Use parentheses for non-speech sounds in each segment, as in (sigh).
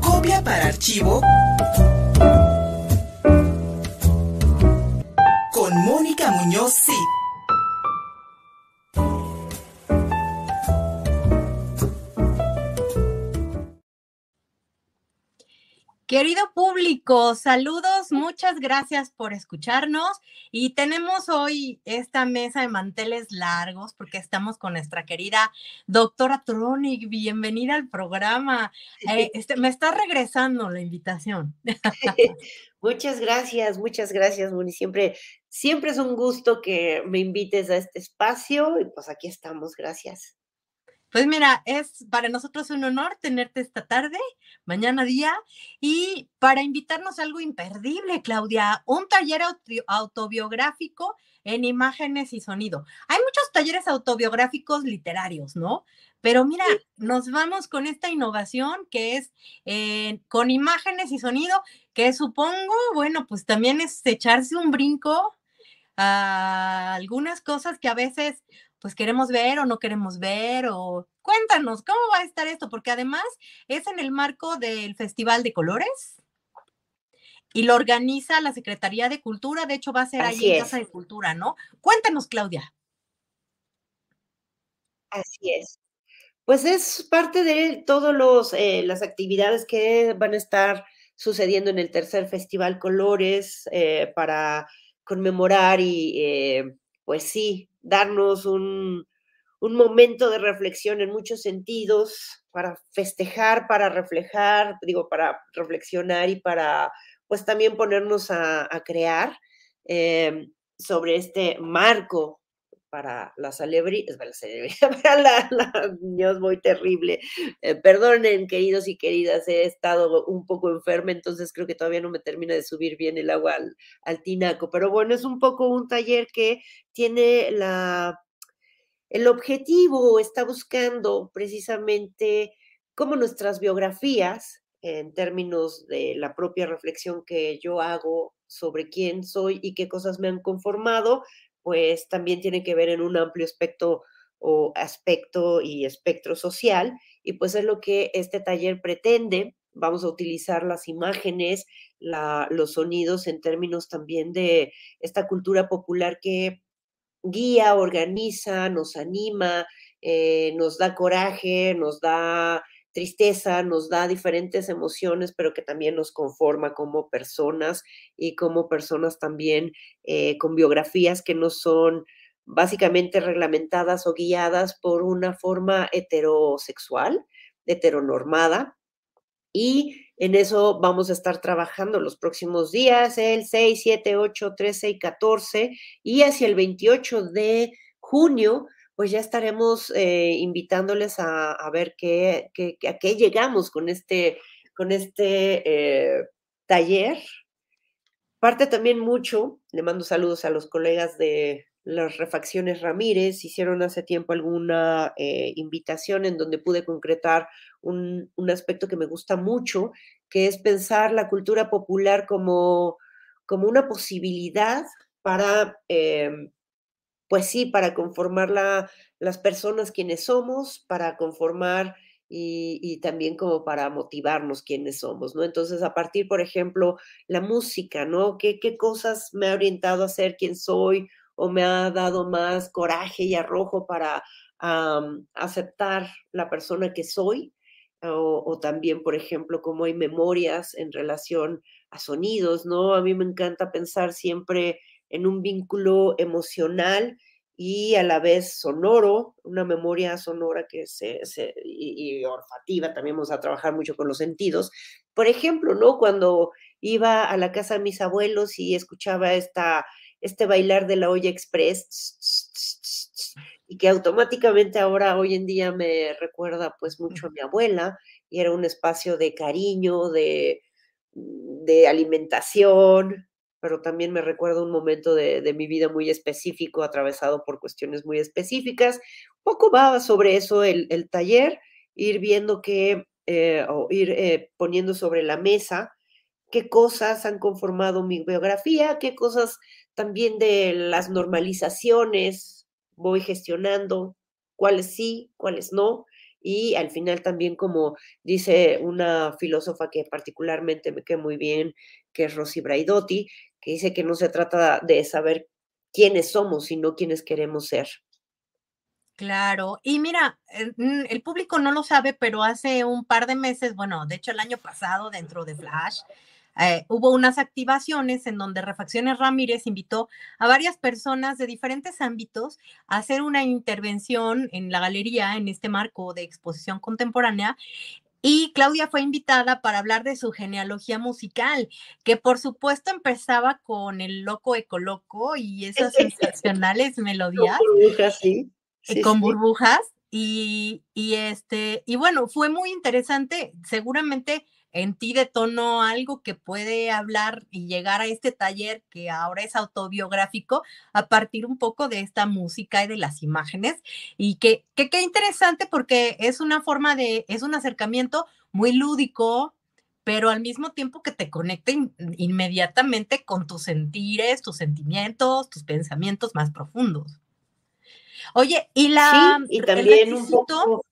copia para archivo con Mónica Muñoz sí. Querido público, saludos, muchas gracias por escucharnos y tenemos hoy esta mesa de manteles largos porque estamos con nuestra querida doctora Tronic. Bienvenida al programa. Eh, este, me está regresando la invitación. (laughs) muchas gracias, muchas gracias, Moni. Siempre, siempre es un gusto que me invites a este espacio y pues aquí estamos, gracias. Pues mira, es para nosotros un honor tenerte esta tarde, mañana día, y para invitarnos a algo imperdible, Claudia, un taller autobiográfico en imágenes y sonido. Hay muchos talleres autobiográficos literarios, ¿no? Pero mira, nos vamos con esta innovación que es eh, con imágenes y sonido, que supongo, bueno, pues también es echarse un brinco a algunas cosas que a veces pues queremos ver o no queremos ver o cuéntanos, ¿cómo va a estar esto? Porque además es en el marco del Festival de Colores y lo organiza la Secretaría de Cultura, de hecho va a ser ahí en Casa de Cultura, ¿no? Cuéntanos, Claudia. Así es. Pues es parte de todas eh, las actividades que van a estar sucediendo en el tercer Festival Colores eh, para conmemorar y, eh, pues sí, darnos un, momento de reflexión en muchos sentidos, para festejar, para reflejar, digo, para reflexionar y para, pues también ponernos a, crear em, sobre este marco para la celebridad, (laughs) para la la Dios, muy terrible. Eh, perdonen, queridos y queridas, he estado un poco enferma, entonces creo que todavía no me termina de subir bien el agua al, al tinaco. Pero bueno, es un poco un taller que tiene la, el objetivo, está buscando precisamente cómo nuestras biografías, en términos de la propia reflexión que yo hago sobre quién soy y qué cosas me han conformado, pues también tiene que ver en un amplio aspecto o aspecto y espectro social, y pues es lo que este taller pretende. Vamos a utilizar las imágenes, los sonidos en términos también de esta cultura popular que guía, organiza, nos anima, eh, nos da coraje, nos da tristeza, nos da diferentes emociones, pero que también nos conforma como personas y como personas también eh, con biografías que no son básicamente reglamentadas o guiadas por una forma heterosexual, heteronormada. Y en eso vamos a estar trabajando los próximos días, el 6, 7, 8, 13 y 14, y hacia el 28 de junio pues ya estaremos eh, invitándoles a, ver qué, a qué llegamos con este, con este eh, taller. Parte también mucho, le mando saludos a los colegas de las refacciones Ramírez, hicieron hace tiempo alguna eh, invitación en donde pude concretar un, un, aspecto que me gusta mucho, que es pensar la cultura popular como, como una posibilidad para pues sí, para conformar las personas quienes somos, para conformar y, también como para motivarnos quienes somos, ¿no? Entonces, a partir, por ejemplo, la música, ¿no? ¿Qué, qué cosas me ha orientado a ser quien soy o me ha dado más coraje y arrojo para aceptar la persona que soy? O, o, también, por ejemplo, cómo hay memorias en relación a sonidos, ¿no? A mí me encanta pensar siempre en un vínculo emocional y a la vez sonoro, una memoria sonora que se, y, olfativa, también vamos a trabajar mucho con los sentidos. Por ejemplo, ¿no? Cuando iba a la casa de mis abuelos y escuchaba esta, este bailar de la olla express, y que automáticamente ahora, hoy en día, me recuerda pues mucho a mi abuela, y era un espacio de cariño, de, de alimentación, pero también me recuerda un momento de, mi vida muy específico, atravesado por cuestiones muy específicas. Un poco va sobre eso el, taller, ir viendo qué, eh, o ir eh, poniendo sobre la mesa qué cosas han conformado mi biografía, qué cosas también de las normalizaciones voy gestionando, cuáles sí, cuáles no, y al final también como dice una filósofa que particularmente me queda muy bien, que es Rosy Braidotti, que dice que no se trata de saber quiénes somos, sino quiénes queremos ser. Claro, y mira, el, mm, el, público no lo sabe, pero hace un par de meses, bueno, de hecho el año pasado dentro de Flash, eh, hubo unas activaciones en donde Refacciones Ramírez invitó a varias personas de diferentes ámbitos a hacer una intervención en la galería en este marco de exposición contemporánea. Y Claudia fue invitada para hablar de su genealogía musical, que por supuesto empezaba con el Loco Ecoloco y esas sensacionales melodías. Con burbujas, sí. sí con burbujas. Y, y, este, y bueno, fue muy interesante. Seguramente en ti detonó algo que puede hablar y llegar a este taller que ahora es autobiográfico a partir un poco de esta música y de las imágenes y que qué interesante porque es una forma de, es un acercamiento muy lúdico, pero al mismo tiempo que te conecta inmediatamente con tus sentires, tus sentimientos, tus pensamientos más profundos. Oye, y la... Sí, y también un poco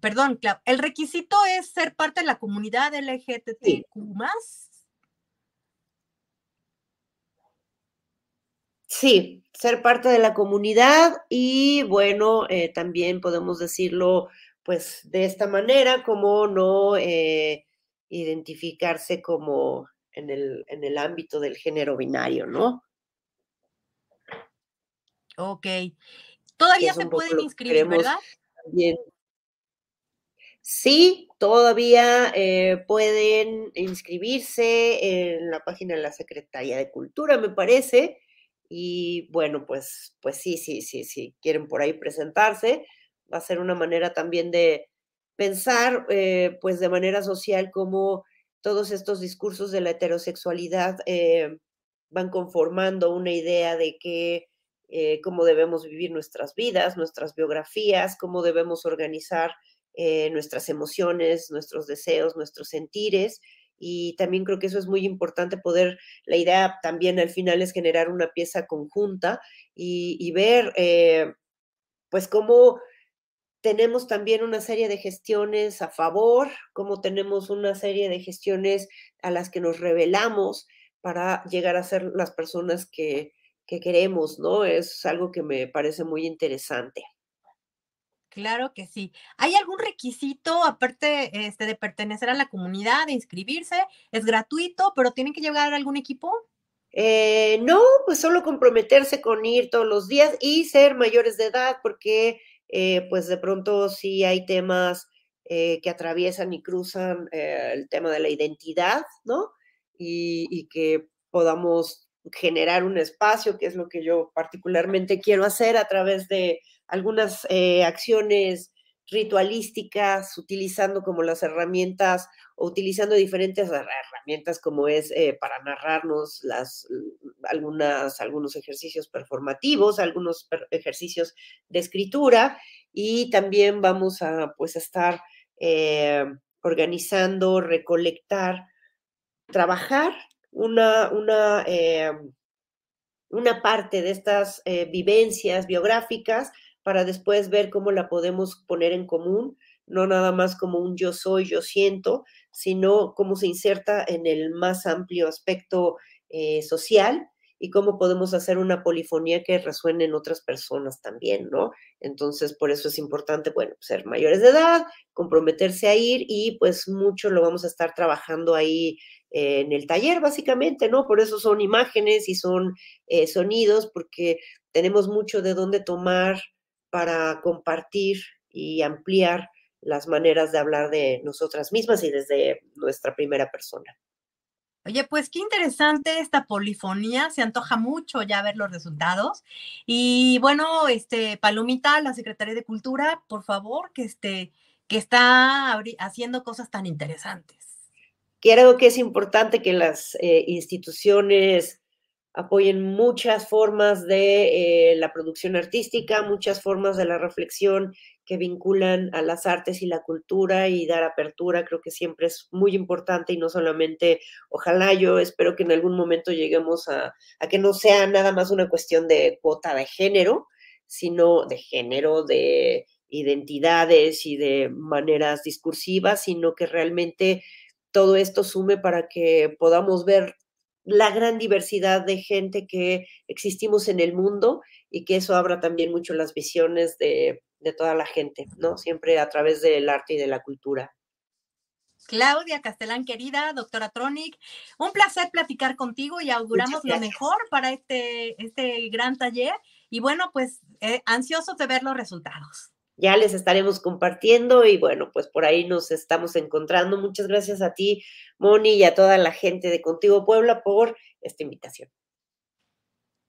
perdón, el requisito es ser parte de la comunidad LGTBQ Sí, ser parte de la comunidad y bueno, eh, también podemos decirlo pues de esta manera, como no eh, identificarse como en el, en el ámbito del género binario, ¿no? Ok. Todavía se pueden inscribir, ¿verdad? También Sí, todavía eh, pueden inscribirse en la página de la Secretaría de Cultura, me parece. Y bueno, pues, pues sí, sí, sí, sí, quieren por ahí presentarse. Va a ser una manera también de pensar, eh, pues de manera social, cómo todos estos discursos de la heterosexualidad eh, van conformando una idea de que cómo debemos vivir nuestras vidas, nuestras biografías, cómo debemos organizar eh, nuestras emociones, nuestros deseos, nuestros sentires. Y también creo que eso es muy importante poder, la idea también al final es generar una pieza conjunta y, ver eh, pues cómo tenemos también una serie de gestiones a favor, cómo tenemos una serie de gestiones a las que nos revelamos para llegar a ser las personas que, que queremos, ¿no? Es algo que me parece muy interesante. Claro que sí. ¿Hay algún requisito, aparte este, de pertenecer a la comunidad, de inscribirse? ¿Es gratuito, pero tienen que llegar a algún equipo? Eh, no, pues solo comprometerse con ir todos los días y ser mayores de edad, porque eh, pues de pronto sí hay temas eh, que atraviesan y cruzan el tema de la identidad, ¿no? Y que podamos generar un espacio, que es lo que yo particularmente quiero hacer a través de algunas eh, acciones ritualísticas, utilizando como las herramientas o utilizando diferentes herramientas como es eh, para narrarnos las, algunas, algunos ejercicios performativos, algunos ejercicios de escritura y también vamos a pues estar eh, organizando, recolectar, trabajar una, una, una parte de estas vivencias biográficas para después ver cómo la podemos poner en común, no nada más como un yo soy, yo siento, sino cómo se inserta en el más amplio aspecto eh, social y cómo podemos hacer una polifonía que resuene en otras personas también, ¿no? Entonces, por eso es importante, bueno, ser mayores de edad, comprometerse a ir y pues mucho lo vamos a estar trabajando ahí eh, en el taller, básicamente, ¿no? Por eso son imágenes y son eh, sonidos, porque tenemos mucho de dónde tomar para compartir y ampliar las maneras de hablar de nosotras mismas y desde nuestra primera persona. Oye, pues qué interesante esta polifonía, se antoja mucho ya ver los resultados. Y bueno, este Palomita, la Secretaría de Cultura, por favor, que este que está haciendo cosas tan interesantes. Creo que es importante que las eh, instituciones apoyen muchas formas de eh, la producción artística, muchas formas de la reflexión que vinculan a las artes y la cultura y dar apertura, creo que siempre es muy importante y no solamente, ojalá yo espero que en algún momento lleguemos a, a que no sea nada más una cuestión de cuota de género, sino de género, de identidades y de maneras discursivas, sino que realmente todo esto sume para que podamos ver la gran diversidad de gente que existimos en el mundo y que eso abra también mucho las visiones de, de toda la gente, ¿no? Siempre a través del arte y de la cultura. Claudia Castellán, querida, doctora Tronic, un placer platicar contigo y auguramos lo mejor para este, este gran taller. Y bueno, pues eh, ansiosos de ver los resultados. Ya les estaremos compartiendo y bueno, pues por ahí nos estamos encontrando. Muchas gracias a ti, Moni, y a toda la gente de Contigo Puebla por esta invitación.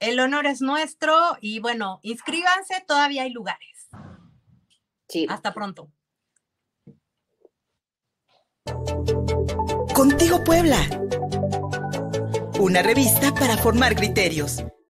El honor es nuestro y bueno, inscríbanse, todavía hay lugares. Sí. Hasta pronto. Contigo Puebla. Una revista para formar criterios.